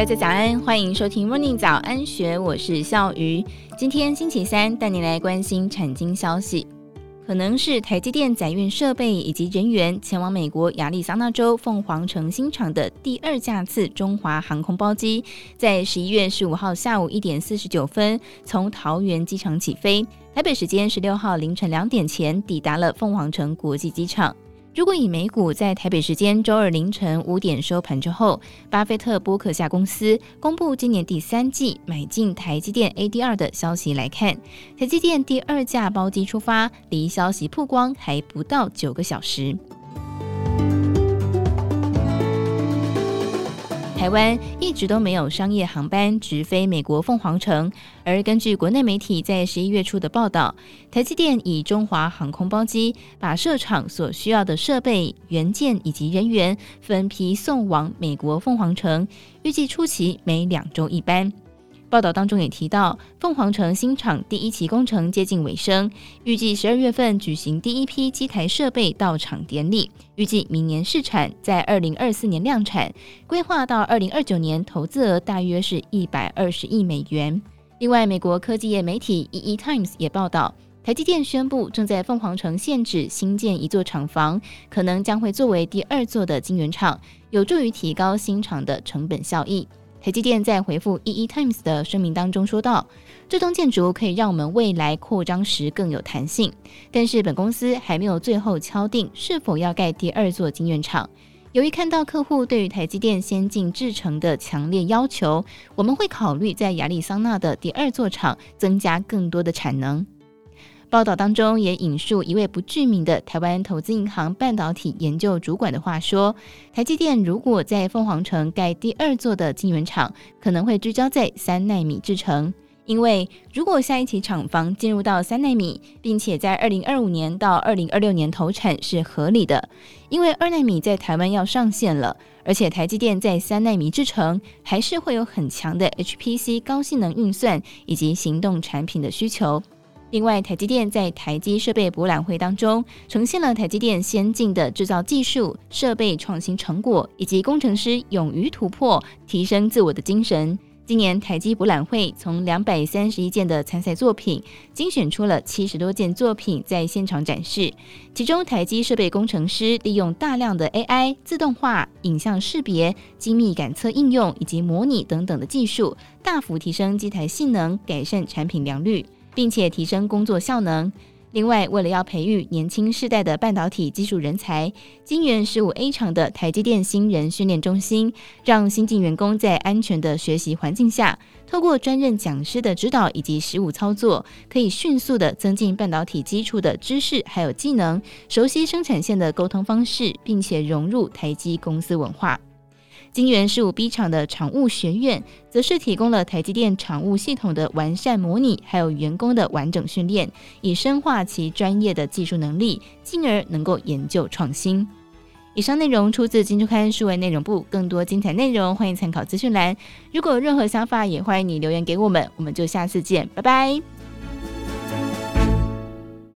大家早安，欢迎收听 Morning 早安学，我是笑鱼。今天星期三，带你来关心产经消息。可能是台积电载运设备以及人员前往美国亚利桑那州凤凰城新厂的第二架次中华航空包机，在十一月十五号下午一点四十九分从桃园机场起飞，台北时间十六号凌晨两点前抵达了凤凰城国际机场。如果以美股在台北时间周二凌晨五点收盘之后，巴菲特波克夏公司公布今年第三季买进台积电 ADR 的消息来看，台积电第二架包机出发，离消息曝光还不到九个小时。台湾一直都没有商业航班直飞美国凤凰城，而根据国内媒体在十一月初的报道，台积电以中华航空包机把设厂所需要的设备、元件以及人员分批送往美国凤凰城，预计初期每两周一班。报道当中也提到，凤凰城新厂第一期工程接近尾声，预计十二月份举行第一批机台设备到场典礼，预计明年试产，在二零二四年量产，规划到二零二九年投资额大约是一百二十亿美元。另外，美国科技业媒体 EE Times 也报道，台积电宣布正在凤凰城限址新建一座厂房，可能将会作为第二座的晶圆厂，有助于提高新厂的成本效益。台积电在回复 EE Times 的声明当中说道：“这栋建筑可以让我们未来扩张时更有弹性，但是本公司还没有最后敲定是否要盖第二座晶圆厂。由于看到客户对于台积电先进制程的强烈要求，我们会考虑在亚利桑那的第二座厂增加更多的产能。”报道当中也引述一位不具名的台湾投资银行半导体研究主管的话说：“台积电如果在凤凰城盖第二座的晶圆厂，可能会聚焦在三纳米制程。因为如果下一期厂房进入到三纳米，并且在二零二五年到二零二六年投产是合理的。因为二纳米在台湾要上线了，而且台积电在三纳米制程还是会有很强的 HPC 高性能运算以及行动产品的需求。”另外，台积电在台积设备博览会当中，呈现了台积电先进的制造技术、设备创新成果，以及工程师勇于突破、提升自我的精神。今年台积博览会从两百三十一件的参赛作品，精选出了七十多件作品在现场展示。其中，台积设备工程师利用大量的 AI、自动化、影像识别、精密感测应用以及模拟等等的技术，大幅提升机台性能，改善产品良率。并且提升工作效能。另外，为了要培育年轻世代的半导体技术人才，金源十五 A 厂的台积电新人训练中心，让新进员工在安全的学习环境下，透过专任讲师的指导以及实务操作，可以迅速的增进半导体基础的知识还有技能，熟悉生产线的沟通方式，并且融入台积公司文化。金圆十五 B 厂的厂务学院，则是提供了台积电厂务系统的完善模拟，还有员工的完整训练，以深化其专业的技术能力，进而能够研究创新。以上内容出自《金周刊》数位内容部，更多精彩内容欢迎参考资讯栏。如果有任何想法，也欢迎你留言给我们。我们就下次见，拜拜。